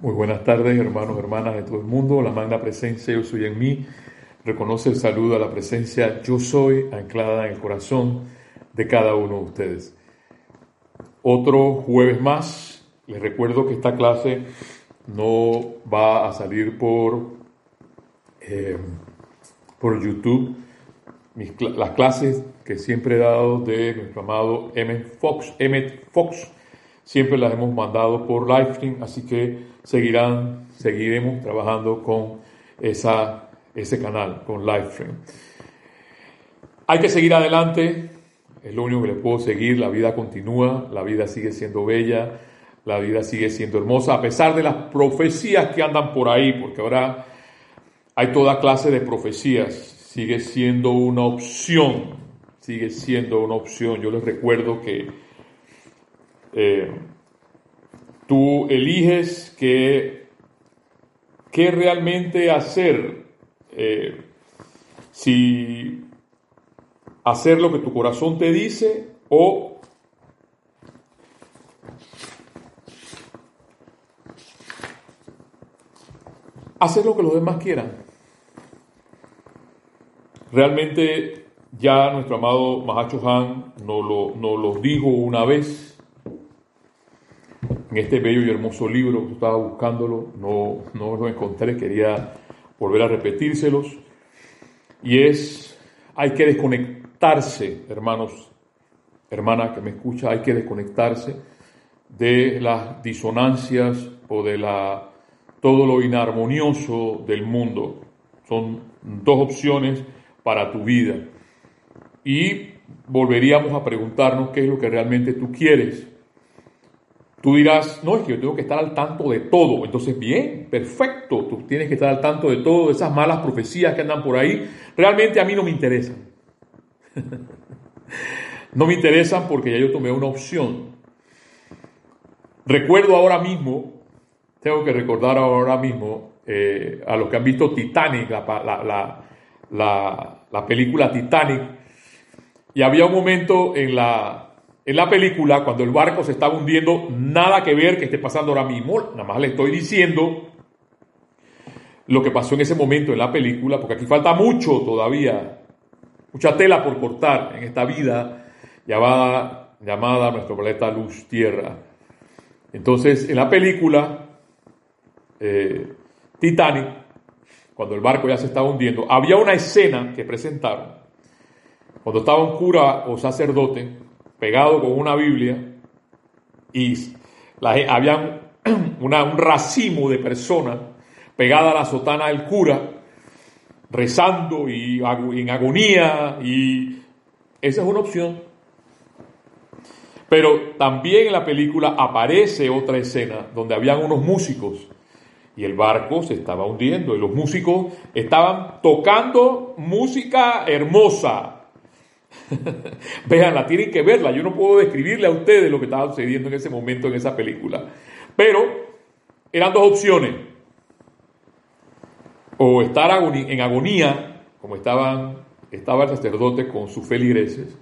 Muy buenas tardes, hermanos, hermanas de todo el mundo. La magna presencia Yo soy en mí. Reconoce el saludo a la presencia Yo soy anclada en el corazón de cada uno de ustedes. Otro jueves más. Les recuerdo que esta clase no va a salir por, eh, por YouTube. las clases que siempre he dado de nuestro amado Emmett Fox, Emmett Fox siempre las hemos mandado por Livestream, así que seguirán, seguiremos trabajando con esa, ese canal, con Livestream. Hay que seguir adelante, es lo único que les puedo seguir, la vida continúa, la vida sigue siendo bella, la vida sigue siendo hermosa, a pesar de las profecías que andan por ahí, porque ahora hay toda clase de profecías, sigue siendo una opción, sigue siendo una opción. Yo les recuerdo que eh, tú eliges qué, qué realmente hacer, eh, si hacer lo que tu corazón te dice o hacer lo que los demás quieran. Realmente ya nuestro amado Mahacho Han nos lo, nos lo dijo una vez este bello y hermoso libro, yo estaba buscándolo, no, no lo encontré, quería volver a repetírselos, y es, hay que desconectarse, hermanos, hermana que me escucha, hay que desconectarse de las disonancias o de la, todo lo inarmonioso del mundo. Son dos opciones para tu vida. Y volveríamos a preguntarnos qué es lo que realmente tú quieres Tú dirás, no, es que yo tengo que estar al tanto de todo. Entonces, bien, perfecto, tú tienes que estar al tanto de todo, de esas malas profecías que andan por ahí. Realmente a mí no me interesan. no me interesan porque ya yo tomé una opción. Recuerdo ahora mismo, tengo que recordar ahora mismo eh, a los que han visto Titanic, la, la película Titanic, y había un momento en la, en la película, cuando el barco se estaba hundiendo, nada que ver que esté pasando ahora mismo. Nada más le estoy diciendo lo que pasó en ese momento en la película, porque aquí falta mucho todavía, mucha tela por cortar en esta vida llamada, llamada nuestro planeta Luz Tierra. Entonces, en la película eh, Titanic, cuando el barco ya se estaba hundiendo, había una escena que presentaron, cuando estaba un cura o sacerdote, pegado con una Biblia y había un racimo de personas pegadas a la sotana del cura, rezando y en agonía y esa es una opción. Pero también en la película aparece otra escena donde habían unos músicos y el barco se estaba hundiendo y los músicos estaban tocando música hermosa, la tienen que verla. Yo no puedo describirle a ustedes lo que estaba sucediendo en ese momento en esa película. Pero eran dos opciones. O estar en agonía, como estaban, estaba el sacerdote con sus feligreses,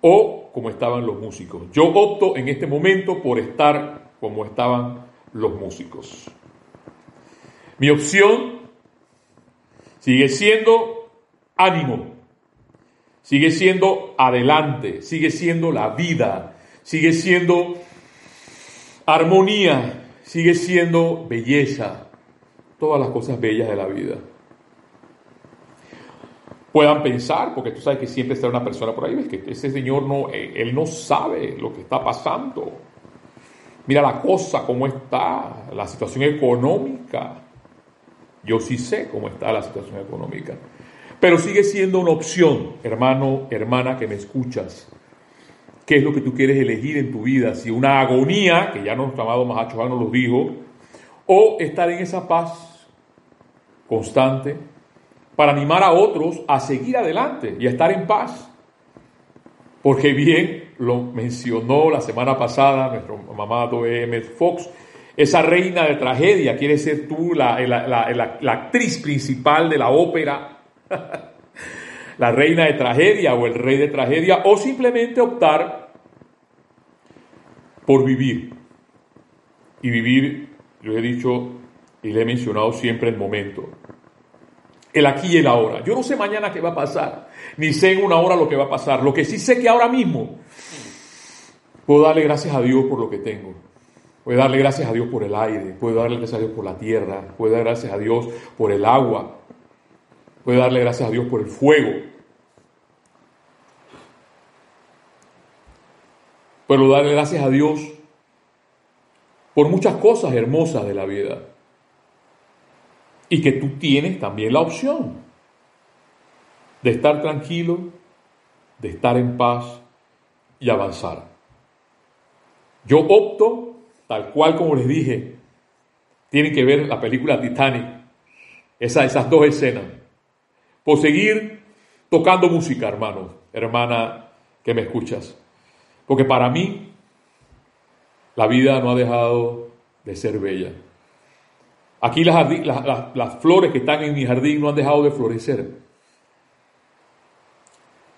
o como estaban los músicos. Yo opto en este momento por estar como estaban los músicos. Mi opción sigue siendo ánimo sigue siendo adelante, sigue siendo la vida, sigue siendo armonía, sigue siendo belleza, todas las cosas bellas de la vida. Puedan pensar, porque tú sabes que siempre está una persona por ahí, ves que ese señor no, eh, él no sabe lo que está pasando. Mira la cosa, cómo está, la situación económica. Yo sí sé cómo está la situación económica. Pero sigue siendo una opción, hermano, hermana, que me escuchas. ¿Qué es lo que tú quieres elegir en tu vida? Si una agonía, que ya nuestro amado Mahacho nos lo dijo, o estar en esa paz constante para animar a otros a seguir adelante y a estar en paz. Porque bien lo mencionó la semana pasada nuestro amado Emmett Fox, esa reina de tragedia, quiere ser tú la, la actriz principal de la ópera la reina de tragedia o el rey de tragedia, o simplemente optar por vivir y vivir lo he dicho y le he mencionado siempre el momento. El aquí y el ahora. Yo no sé mañana qué va a pasar, ni sé en una hora lo que va a pasar. Lo que sí sé que ahora mismo puedo darle gracias a Dios por lo que tengo. Puedo darle gracias a Dios por el aire, puedo darle gracias a Dios por la tierra, puedo darle gracias a Dios por el agua, puedo darle gracias a Dios por el fuego. Puedo darle gracias a Dios por muchas cosas hermosas de la vida. Y que tú tienes también la opción de estar tranquilo, de estar en paz y avanzar. Yo opto, tal cual como les dije, tienen que ver la película Titanic, esas dos escenas, por seguir tocando música, hermano, hermana que me escuchas. Porque para mí la vida no ha dejado de ser bella. Aquí las, las, flores que están en mi jardín no han dejado de florecer.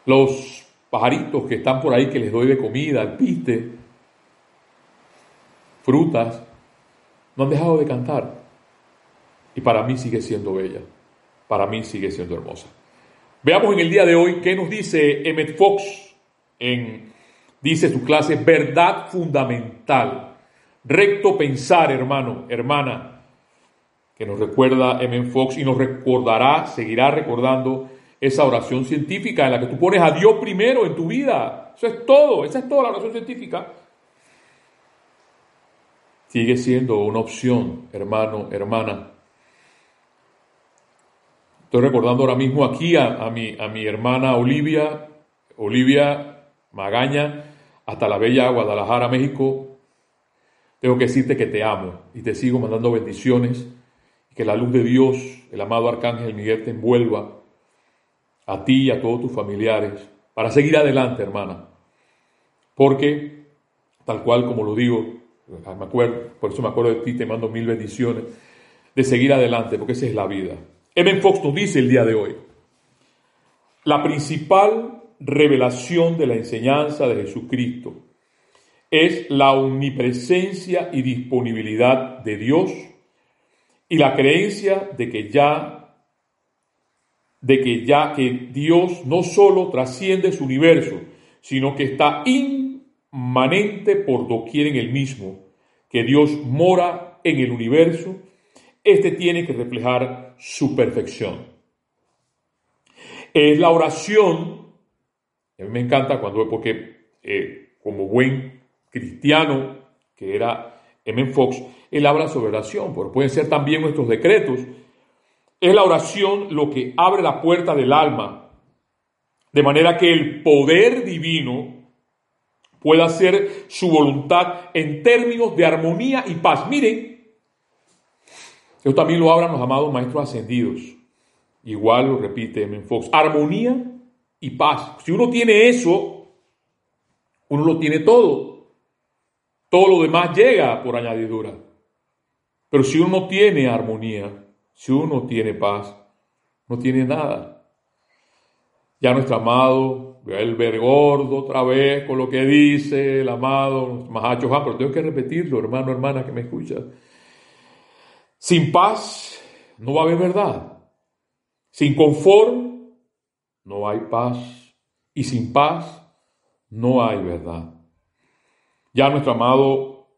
Los pajaritos que están por ahí que les doy de comida, alpiste, frutas, no han dejado de cantar. Y para mí sigue siendo bella. Para mí sigue siendo hermosa. Veamos en el día de hoy qué nos dice Emmett Fox en dice su clase, verdad fundamental. Recto pensar, hermano, hermana, que nos recuerda M. Fox y nos recordará, seguirá recordando esa oración científica en la que tú pones a Dios primero en tu vida. Eso es todo, esa es toda la oración científica. Sigue siendo una opción, hermano, hermana. Estoy recordando ahora mismo aquí a, mi, a mi hermana Olivia, Olivia Magaña, hasta la bella Guadalajara, México, tengo que decirte que te amo y te sigo mandando bendiciones y que la luz de Dios, el amado Arcángel Miguel, te envuelva a ti y a todos tus familiares para seguir adelante, hermana. Porque, tal cual como lo digo, me acuerdo, por eso me acuerdo de ti, te mando mil bendiciones, de seguir adelante, porque esa es la vida. Evan Fox nos dice el día de hoy, la principal revelación de la enseñanza de Jesucristo. Es la omnipresencia y disponibilidad de Dios y la creencia de que ya de que ya que Dios no solo trasciende su universo, sino que está inmanente por doquier en el mismo, que Dios mora en el universo, este tiene que reflejar su perfección. Es la oración a mí me encanta cuando, porque eh, como buen cristiano que era M. Fox, él habla sobre oración, pero pueden ser también nuestros decretos. Es la oración lo que abre la puerta del alma, de manera que el poder divino pueda hacer su voluntad en términos de armonía y paz. Miren, eso también lo hablan los amados maestros ascendidos. Igual lo repite M. Fox. Armonía y paz. Si uno tiene eso, uno lo tiene todo. Todo lo demás llega por añadidura. Pero si uno no tiene armonía, si uno no tiene paz, no tiene nada. Ya nuestro amado, voy el ver gordo otra vez con lo que dice el amado Mahacho Han, pero tengo que repetirlo, hermano, hermana que me escuchas. Sin paz no va a haber verdad. Sin confort no hay paz. Y sin paz no hay verdad. Ya nuestro amado,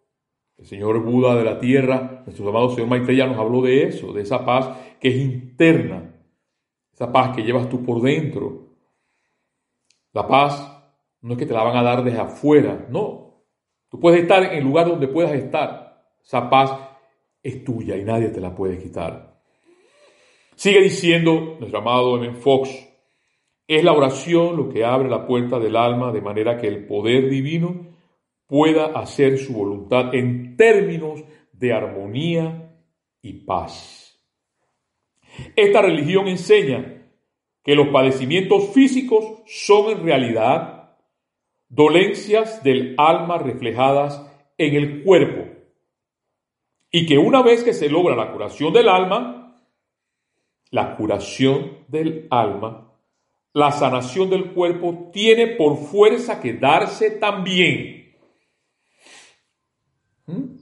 el Señor Buda de la tierra, nuestro amado Señor Maitreya nos habló de eso, de esa paz que es interna, esa paz que llevas tú por dentro. La paz no es que te la van a dar desde afuera, no. Tú puedes estar en el lugar donde puedas estar. Esa paz es tuya y nadie te la puede quitar. Sigue diciendo nuestro amado M. Fox, es la oración lo que abre la puerta del alma de manera que el poder divino pueda hacer su voluntad en términos de armonía y paz. Esta religión enseña que los padecimientos físicos son en realidad dolencias del alma reflejadas en el cuerpo y que una vez que se logra la curación del alma, la curación del alma la sanación del cuerpo tiene por fuerza que darse también. ¿Mm?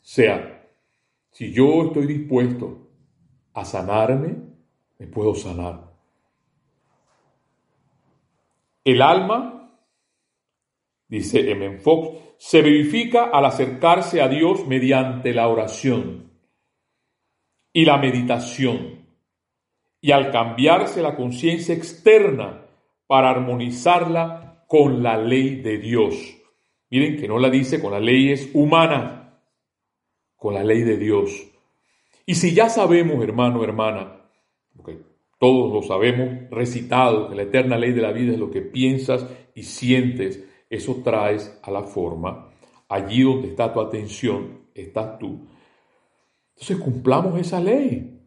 sea, si yo estoy dispuesto a sanarme, me puedo sanar. El alma, dice M. Fox, se vivifica al acercarse a Dios mediante la oración y la meditación y al cambiarse la conciencia externa para armonizarla con la ley de Dios. Miren que no la dice con las leyes humanas, con la ley de Dios. Y si ya sabemos, hermano, hermana, porque todos lo sabemos, recitado, que la eterna ley de la vida es lo que piensas y sientes, eso traes a la forma. Allí donde está tu atención, estás tú. Entonces cumplamos esa ley.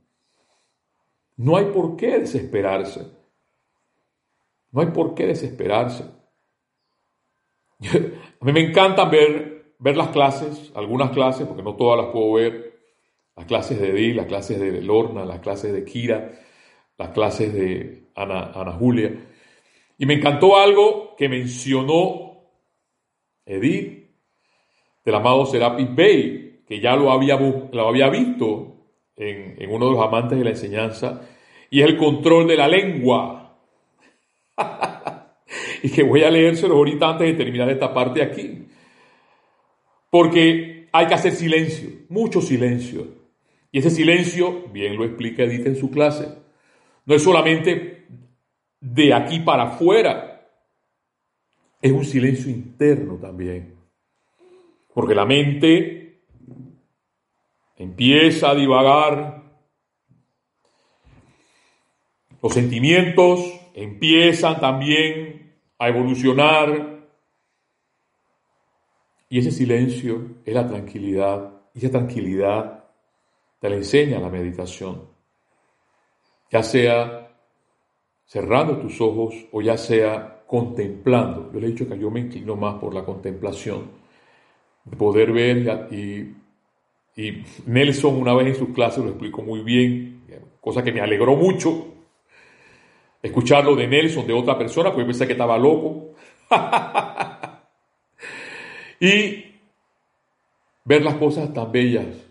No hay por qué desesperarse. No hay por qué desesperarse. A mí me encanta ver, ver las clases, algunas clases, porque no todas las puedo ver. Las clases de Edith, las clases de Lorna, las clases de Kira, las clases de Ana, Ana Julia. Y me encantó algo que mencionó Edith del amado Serapis Bey, que ya lo había, lo había visto en, en uno de los amantes de la enseñanza, y es el control de la lengua. y que voy a leérselo ahorita antes de terminar esta parte aquí. Porque hay que hacer silencio, mucho silencio. Y ese silencio, bien lo explica Edith en su clase, no es solamente de aquí para afuera, es un silencio interno también. Porque la mente empieza a divagar, los sentimientos empiezan también a evolucionar. Y ese silencio es la tranquilidad. Y esa tranquilidad te la enseña la meditación, ya sea cerrando tus ojos o ya sea contemplando. Yo le he dicho que yo me inclino más por la contemplación, de poder ver y, y Nelson una vez en sus clases lo explicó muy bien, cosa que me alegró mucho, escucharlo de Nelson, de otra persona, porque pensé que estaba loco. y ver las cosas tan bellas,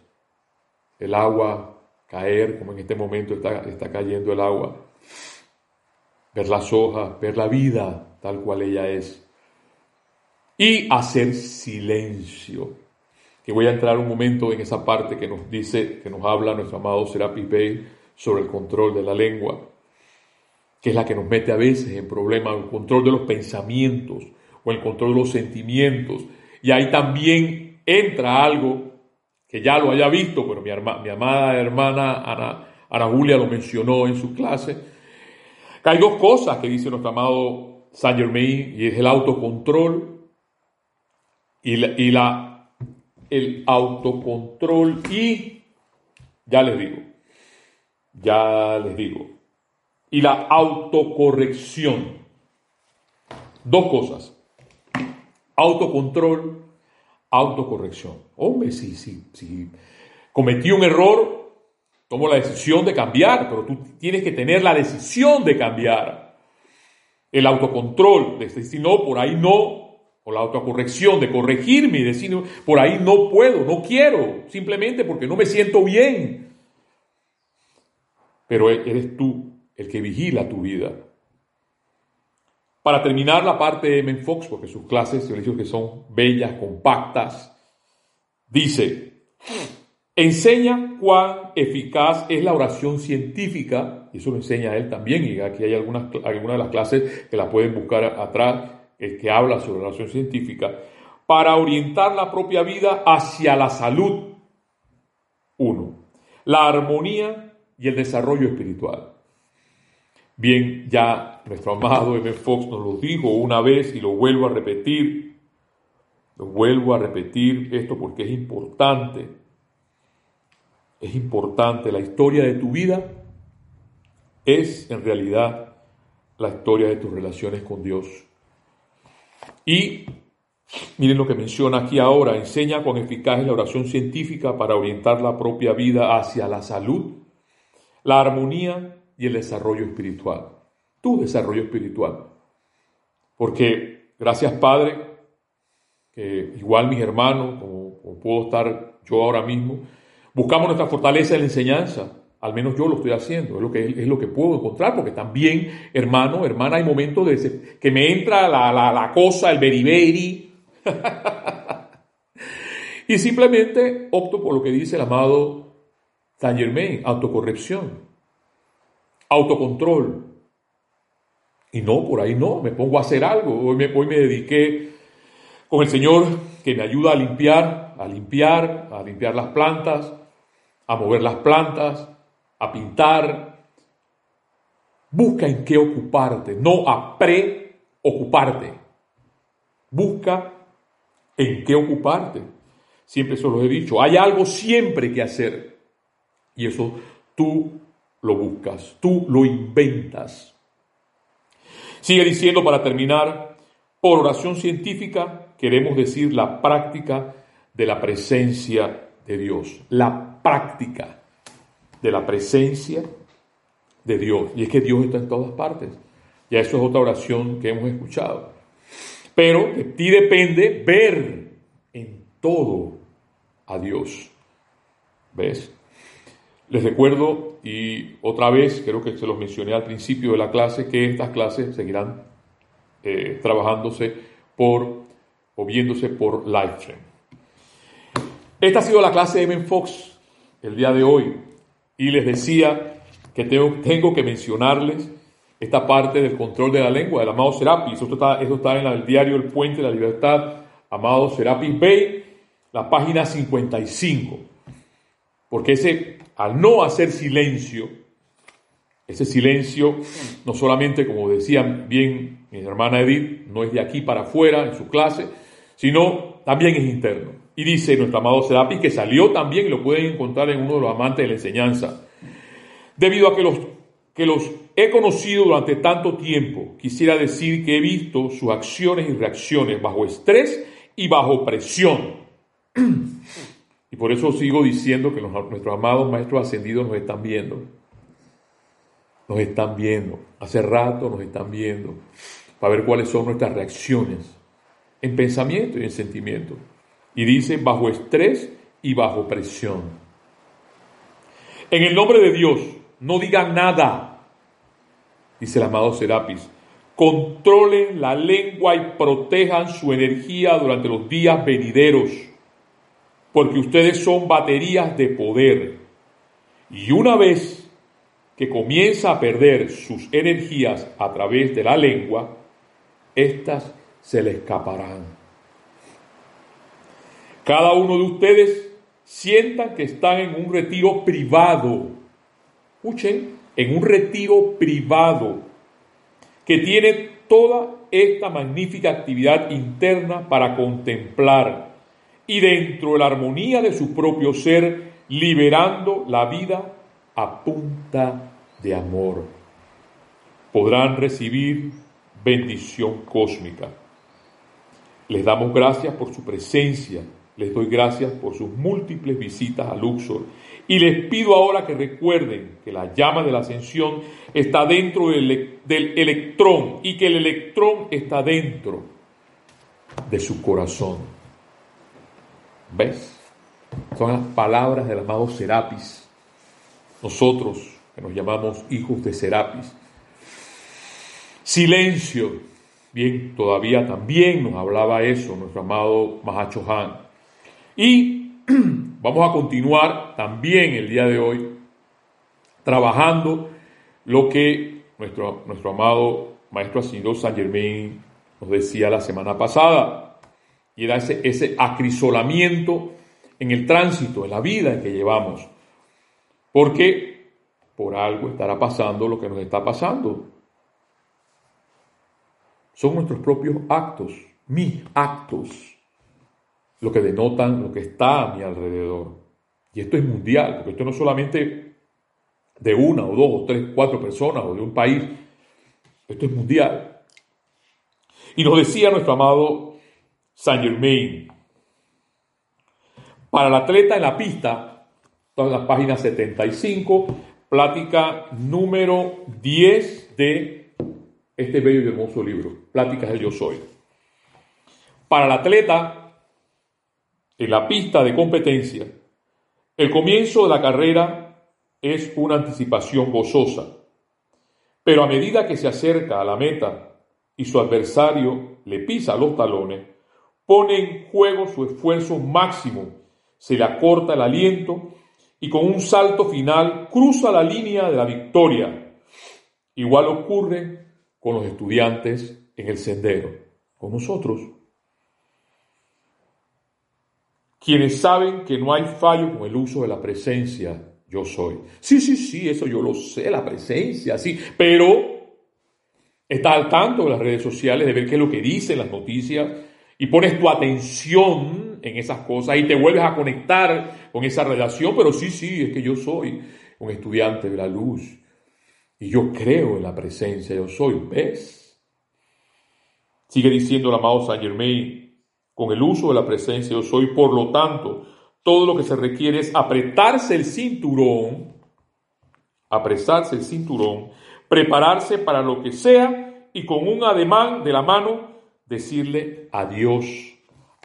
el agua caer, como en este momento está, está cayendo el agua, ver las hojas, ver la vida tal cual ella es, y hacer silencio. Que voy a entrar un momento en esa parte que nos dice, que nos habla nuestro amado Serapis Bey sobre el control de la lengua que es la que nos mete a veces en problemas, el control de los pensamientos o el control de los sentimientos. Y ahí también entra algo que ya lo haya visto, pero mi, mi amada hermana Ana, Ana, Julia lo mencionó en su clase, que hay dos cosas que dice nuestro amado Saint Germain, y es el autocontrol y, y la, el autocontrol y, ya les digo, ya les digo, y la autocorrección. Dos cosas. Autocontrol, autocorrección. Hombre, si, sí, sí. cometí un error, tomo la decisión de cambiar, pero tú tienes que tener la decisión de cambiar. El autocontrol, de decir, no, por ahí no, o la autocorrección, de corregirme y decir, por ahí no puedo, no quiero, simplemente porque no me siento bien. Pero eres tú el que vigila tu vida. Para terminar la parte de M. Fox, porque sus clases, yo les digo que son bellas, compactas, dice, enseña cuán eficaz es la oración científica, y eso lo enseña él también, y aquí hay algunas, algunas de las clases que la pueden buscar atrás, que habla sobre la oración científica, para orientar la propia vida hacia la salud. Uno, la armonía y el desarrollo espiritual. Bien, ya nuestro amado M. Fox nos lo dijo una vez y lo vuelvo a repetir. Lo vuelvo a repetir esto porque es importante. Es importante. La historia de tu vida es en realidad la historia de tus relaciones con Dios. Y miren lo que menciona aquí ahora. Enseña con eficaz la oración científica para orientar la propia vida hacia la salud, la armonía y el desarrollo espiritual. Tu desarrollo espiritual. Porque gracias Padre, que igual mis hermanos, como, puedo estar yo ahora mismo, buscamos nuestra fortaleza en la enseñanza. Al menos yo lo estoy haciendo, es lo que, es lo que puedo encontrar, porque también, hermano, hermana, hay momentos que me entra la, la, cosa, el beriberi, y simplemente opto por lo que dice el amado Saint Germain, autocorrección, autocontrol. Y no, por ahí no, me pongo a hacer algo. Hoy me dediqué con el Señor que me ayuda a limpiar, a limpiar, a limpiar las plantas, a mover las plantas, a pintar. Busca en qué ocuparte, no a preocuparte. Busca en qué ocuparte. Siempre se lo he dicho, hay algo siempre que hacer. Y eso tú lo buscas, tú lo inventas. Sigue diciendo para terminar, por oración científica queremos decir la práctica de la presencia de Dios, la práctica de la presencia de Dios. Y es que Dios está en todas partes. Ya eso es otra oración que hemos escuchado. Pero de ti depende ver en todo a Dios. ¿Ves? Les recuerdo, y otra vez, creo que se los mencioné al principio de la clase, que estas clases seguirán eh, trabajándose por o viéndose por Livestream. Esta ha sido la clase de Ben Fox el día de hoy y les decía que tengo, tengo que mencionarles esta parte del control de la lengua del amado Serapis. Esto está, esto está en el diario El Puente de la Libertad, amado Serapis Bay, la página 55. Porque ese al no hacer silencio, ese silencio no solamente, como decía bien mi hermana Edith, no es de aquí para afuera en su clase, sino también es interno. Y dice nuestro amado Serapi que salió también, y lo pueden encontrar en uno de los amantes de la enseñanza, debido a que los, que los he conocido durante tanto tiempo, quisiera decir que he visto sus acciones y reacciones bajo estrés y bajo presión. Y por eso sigo diciendo que nuestros amados maestros ascendidos nos están viendo. Nos están viendo. Hace rato nos están viendo. Para ver cuáles son nuestras reacciones en pensamiento y en sentimiento. Y dice bajo estrés y bajo presión. En el nombre de Dios, no digan nada, dice el amado Serapis. Controlen la lengua y protejan su energía durante los días venideros porque ustedes son baterías de poder. Y una vez que comienza a perder sus energías a través de la lengua, éstas se le escaparán. Cada uno de ustedes sientan que están en un retiro privado. Escuchen, en un retiro privado que tiene toda esta magnífica actividad interna para contemplar y dentro de la armonía de su propio ser, liberando la vida a punta de amor. Podrán recibir bendición cósmica. Les damos gracias por su presencia, les doy gracias por sus múltiples visitas a Luxor y les pido ahora que recuerden que la llama de la ascensión está dentro del, electrón y que el electrón está dentro de su corazón. ¿Ves? Son las palabras del amado Serapis. Nosotros, que nos llamamos hijos de Serapis. Silencio. Bien, todavía también nos hablaba eso nuestro amado Mahacho Han. Y vamos a continuar también el día de hoy trabajando lo que nuestro, nuestro amado Maestro Ascendido San Germain nos decía la semana pasada y era ese, ese acrisolamiento en el tránsito, en la vida que llevamos. Porque por algo estará pasando lo que nos está pasando. Son nuestros propios actos, mis actos, lo que denotan lo que está a mi alrededor. Y esto es mundial, porque esto no es solamente de una o dos o tres, cuatro personas o de un país. Esto es mundial. Y nos decía nuestro amado Saint Germain. Para el atleta en la pista, todas las páginas 75, plática número 10 de este bello y hermoso libro, Pláticas del Yo Soy. Para el atleta en la pista de competencia, El comienzo de la carrera es una anticipación gozosa, pero a medida que se acerca a la meta y su adversario le pisa los talones, pone en juego su esfuerzo máximo, se le acorta el aliento y con un salto final cruza la línea de la victoria. Igual ocurre con los estudiantes en el sendero, con nosotros. Quienes saben que no hay fallo con el uso de la presencia, yo soy. Sí, sí, sí, eso yo lo sé, la presencia, sí, pero está al tanto de las redes sociales, de ver qué es lo que dicen las noticias y pones tu atención en esas cosas y te vuelves a conectar con esa relación, pero sí, sí, es que yo soy un estudiante de la luz y yo creo en la presencia, yo soy, ¿ves? Sigue diciendo el amado Saint Germain, con el uso de la presencia yo soy, por lo tanto, todo lo que se requiere es apretarse el cinturón, apresarse el cinturón, prepararse para lo que sea y con un ademán de la mano decirle adiós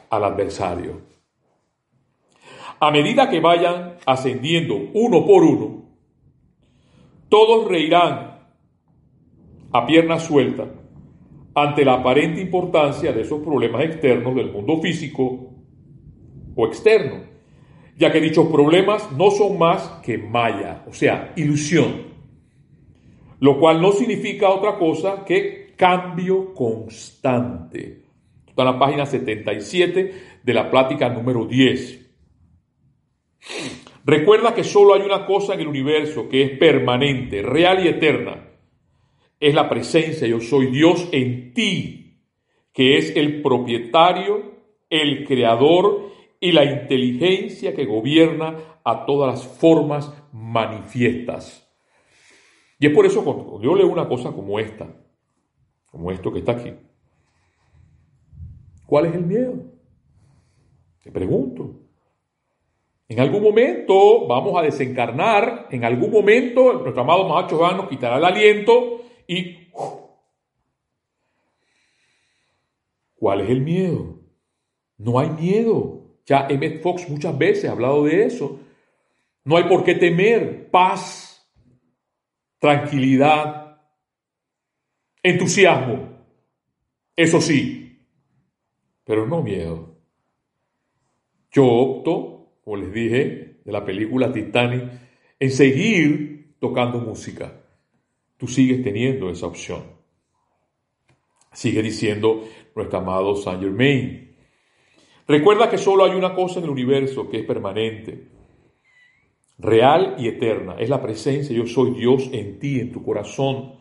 al adversario. A medida que vayan ascendiendo uno por uno, todos reirán a pierna suelta ante la aparente importancia de esos problemas externos del mundo físico o externo, ya que dichos problemas no son más que maya, o sea, ilusión, lo cual no significa otra cosa que cambio constante. Está en la página 77 de la plática número 10. Recuerda que solo hay una cosa en el universo que es permanente, real y eterna, es la presencia, yo soy Dios en ti, que es el propietario, el creador y la inteligencia que gobierna a todas las formas manifiestas. Y es por eso cuando yo leo una cosa como esta, como esto que está aquí, ¿cuál es el miedo? Te pregunto. En algún momento vamos a desencarnar, en algún momento nuestro amado Mahacho nos quitará el aliento y ¿cuál es el miedo? No hay miedo. Ya Emmett Fox muchas veces ha hablado de eso. No hay por qué temer. Paz, tranquilidad, entusiasmo. Eso sí, pero no miedo. Yo opto, como les dije, de la película Titanic, en seguir tocando música tú sigues teniendo esa opción. Sigue diciendo nuestro amado Saint Germain. Recuerda que solo hay una cosa en el universo que es permanente, real y eterna. Es la presencia, yo soy Dios en ti, en tu corazón,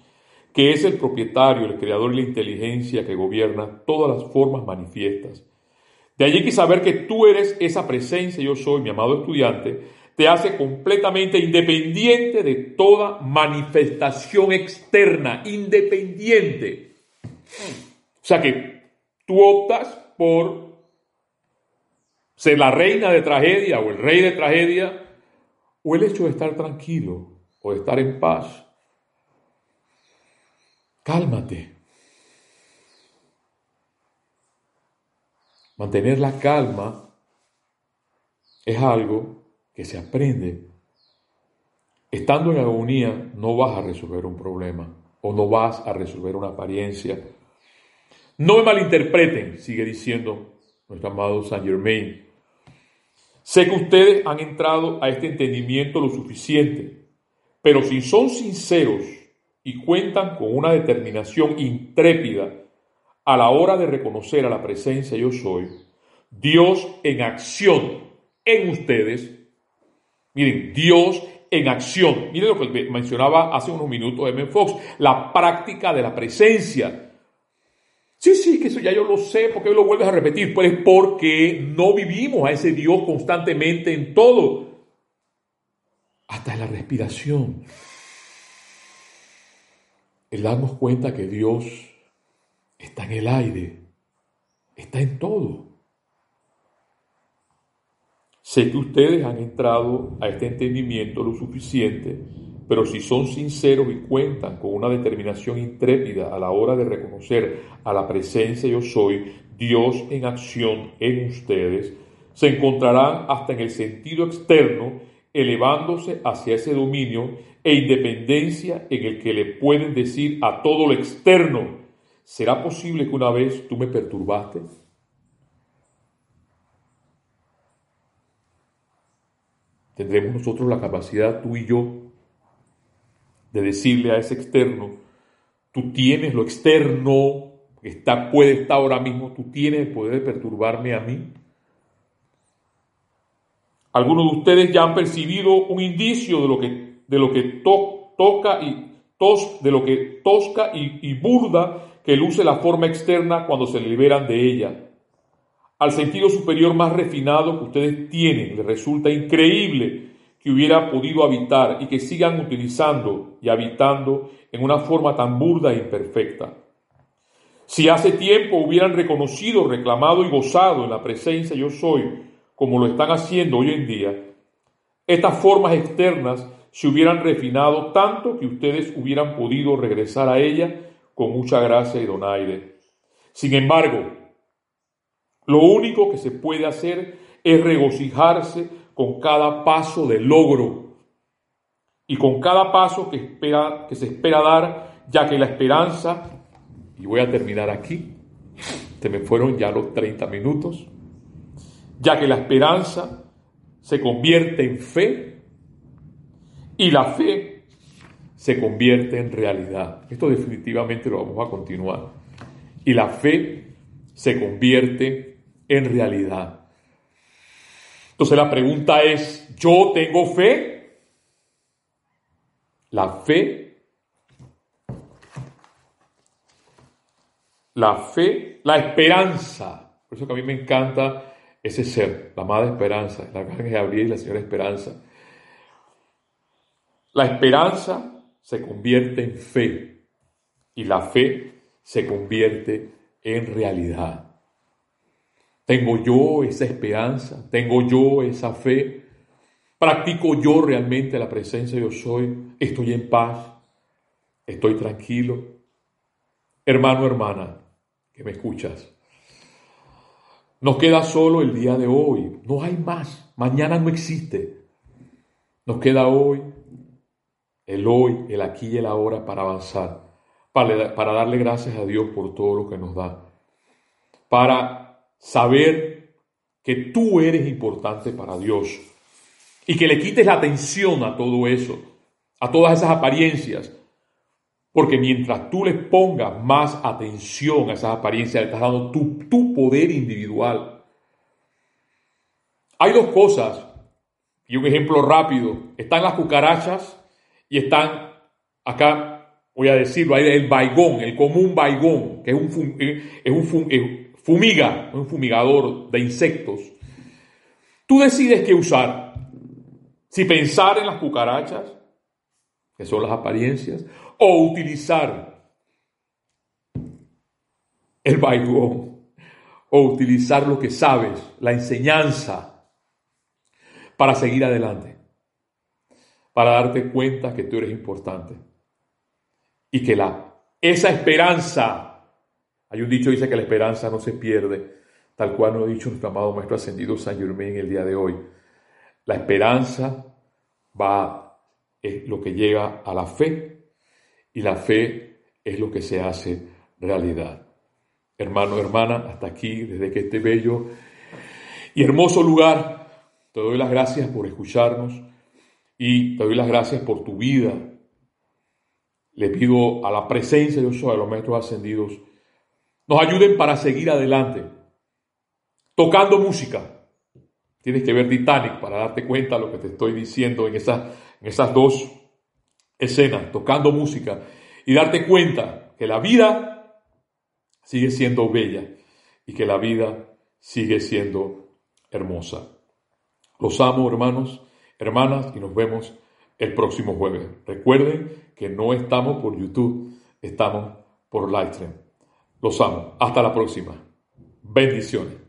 que es el propietario, el creador y la inteligencia que gobierna todas las formas manifiestas. De allí que saber que tú eres esa presencia, yo soy, mi amado estudiante, te hace completamente independiente de toda manifestación externa, independiente. O sea que tú optas por ser la reina de tragedia o el rey de tragedia, o el hecho de estar tranquilo o de estar en paz. Cálmate. Mantener la calma es algo que se aprende. Estando en agonía no vas a resolver un problema o no vas a resolver una apariencia. No me malinterpreten, sigue diciendo nuestro amado Saint Germain. Sé que ustedes han entrado a este entendimiento lo suficiente, pero si son sinceros y cuentan con una determinación intrépida a la hora de reconocer a la presencia yo soy, Dios en acción en ustedes Miren, Dios en acción. Miren lo que mencionaba hace unos minutos M. Fox, la práctica de la presencia. Sí, sí, que eso ya yo lo sé, porque lo vuelves a repetir? Pues porque no vivimos a ese Dios constantemente en todo, hasta en la respiración. El darnos cuenta que Dios está en el aire, está en todo. Sé que ustedes han entrado a este entendimiento lo suficiente, pero si son sinceros y cuentan con una determinación intrépida a la hora de reconocer a la presencia yo soy, Dios en acción en ustedes, se encontrarán hasta en el sentido externo, elevándose hacia ese dominio e independencia en el que le pueden decir a todo lo externo, ¿será posible que una vez tú me perturbaste? Tendremos nosotros la capacidad, tú y yo, de decirle a ese externo, tú tienes lo externo está, puede estar ahora mismo, tú tienes el poder de perturbarme a mí. Algunos de ustedes ya han percibido un indicio de lo que, de lo que toca y tos, de lo que tosca y burda que luce la forma externa cuando se liberan de ella. Al sentido superior más refinado que ustedes tienen, les resulta increíble que hubiera podido habitar y que sigan utilizando y habitando en una forma tan burda e imperfecta. Si hace tiempo hubieran reconocido, reclamado y gozado en la presencia yo soy como lo están haciendo hoy en día, estas formas externas se hubieran refinado tanto que ustedes hubieran podido regresar a ella con mucha gracia y donaire. Sin embargo, lo único que se puede hacer es regocijarse con cada paso de logro y con cada paso que, espera, que se espera dar, ya que la esperanza, y voy a terminar aquí, se me fueron ya los 30 minutos, ya que la esperanza se convierte en fe y la fe se convierte en realidad. Esto definitivamente lo vamos a continuar. Y la fe se convierte en realidad. Entonces la pregunta es, ¿yo tengo fe? La fe, la fe, la esperanza. Por eso que a mí me encanta ese ser, la Madre Esperanza, la Arcángel Gabriel y la Señora Esperanza. La esperanza se convierte en fe y la fe se convierte en realidad. ¿Tengo yo esa esperanza? ¿Tengo yo esa fe? ¿Practico yo realmente la presencia yo soy? ¿Estoy en paz? ¿Estoy tranquilo? Hermano, hermana, que me escuchas. Nos queda solo el día de hoy. No hay más. Mañana no existe. Nos queda hoy, el hoy, el aquí y el ahora para avanzar. Para, darle gracias a Dios por todo lo que nos da. Para saber que tú eres importante para Dios. Y que le quites la atención a todo eso. A todas esas apariencias porque mientras tú le pongas más atención a esas apariencias, le estás dando tu, tu poder individual. Hay dos cosas, y un ejemplo rápido. Están las cucarachas y están, acá voy a decirlo, hay el baigón, el común baigón, que es un, es un fumiga, un fumigador de insectos. Tú decides qué usar. Si pensar en las cucarachas, que son las apariencias, o utilizar el baigón o utilizar lo que sabes, la enseñanza, para seguir adelante, para darte cuenta que tú eres importante y que la, esa esperanza, hay un dicho que dice que la esperanza no se pierde, tal cual lo ha dicho nuestro amado Maestro Ascendido San Germain el día de hoy. La esperanza va, es lo que llega a la fe y la fe es lo que se hace realidad. Hermano, hermana, hasta aquí, desde que este bello y hermoso lugar, te doy las gracias por escucharnos y te doy las gracias por tu vida. Le pido a la presencia de Dios, a los maestros ascendidos, nos ayuden para seguir adelante, tocando música. Tienes que ver Titanic para darte cuenta de lo que te estoy diciendo en esas, en esas dos escena, tocando música y darte cuenta que la vida sigue siendo bella y que la vida sigue siendo hermosa. Los amo, hermanos, hermanas, y nos vemos el próximo jueves. Recuerden que no estamos por YouTube, estamos por Livestream. Los amo. Hasta la próxima. Bendiciones.